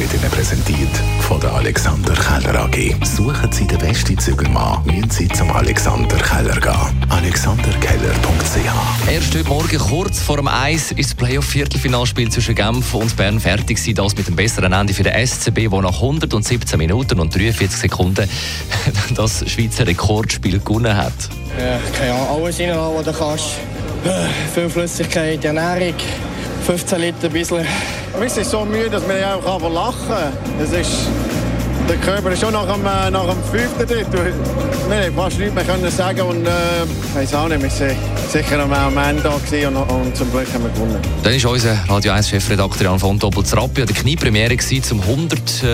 wird Ihnen präsentiert von der Alexander Keller AG. Suchen Sie den besten Zügelmann, müssen Sie zum Alexander Keller gehen. alexanderkeller.ch Erst heute Morgen, kurz vor dem Eis, ist das Playoff-Viertelfinalspiel zwischen Genf und Bern fertig gewesen. Das mit dem besseren Ende für den SCB, der nach 117 Minuten und 43 Sekunden das Schweizer Rekordspiel gewonnen hat. Ja, keine Ahnung, alles reinhauen, was du kannst. Äh, Viel Flüssigkeit, Ernährung, 15 Liter ein bisschen. Wir sind so müde, dass wir einfach lachen. Das ist, der Körper ist schon nach dem, äh, nach dem fünften dort. Wir haben fast nichts mehr können sagen und äh, ich weiss auch nicht, wir waren sicher am Ende da und, und zum Glück haben wir gewonnen. Dann ist unser Radio 1-Chefredakteur Jan von Doppel-Zrappi an der Kniepremiere gewesen zum 100.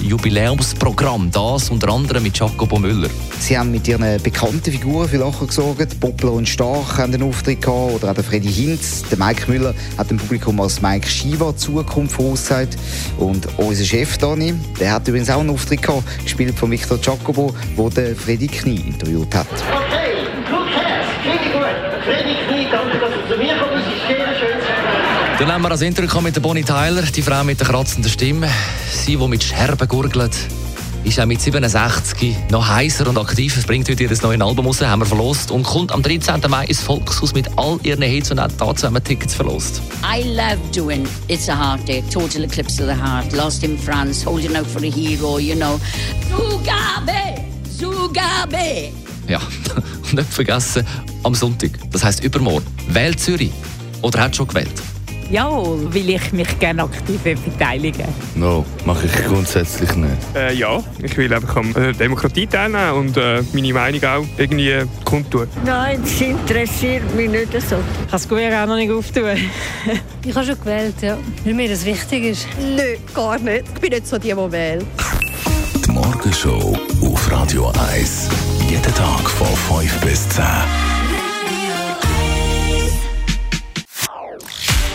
Jubiläumsprogramm. Das unter anderem mit Jacobo Müller. Sie haben mit ihren bekannten Figuren für Lachen gesorgt. Poplar und Stark haben einen Auftritt gehabt, oder auch der Freddy Hinz. Der Mike Müller hat dem Publikum als Mike Shiva Zukunft vorausgesagt. Und unser Chef Dani, der hat übrigens auch einen Auftritt gehabt, gespielt von Victor Jacobo, wo der Freddy Knie interviewt hat. Okay, gut Herz, richtig gut. Freddy Knie, danke, dass du zu mir kommst. Es ist sehr schön. Dann haben wir als Intro gekommen mit der Bonnie Tyler, die Frau mit der kratzenden Stimme. Sie, die mit Scherben gurgelt, ist auch mit 67 noch heißer und aktiv. Es bringt heute ihr neues Album raus, haben wir verlost. Und kommt am 13. Mai ins Volkshaus mit all ihren Hits und auch dazu haben wir Tickets verlost. I love doing It's a Hard Day, Total Eclipse of the Heart, Lost in France, Holding Out for a Hero, you know. Zugabe! Zugabe! Ja, und nicht vergessen, am Sonntag, das heisst übermorgen, wählt Zürich. Oder hat schon gewählt? Jawohl, will ich mich gerne aktiv beteiligen. No, mache ich grundsätzlich nicht. Äh, ja, ich will einfach an der Demokratie teilnehmen und äh, meine Meinung auch irgendwie kundtun. Nein, das interessiert mich nicht so. Ich kann es auch noch nicht auftun. Ich habe schon gewählt, ja. Weil mir das wichtig ist. Nö, gar nicht. Ich bin nicht so die, die wählt. Die Morgenshow auf Radio 1. Jeden Tag von 5 bis 10.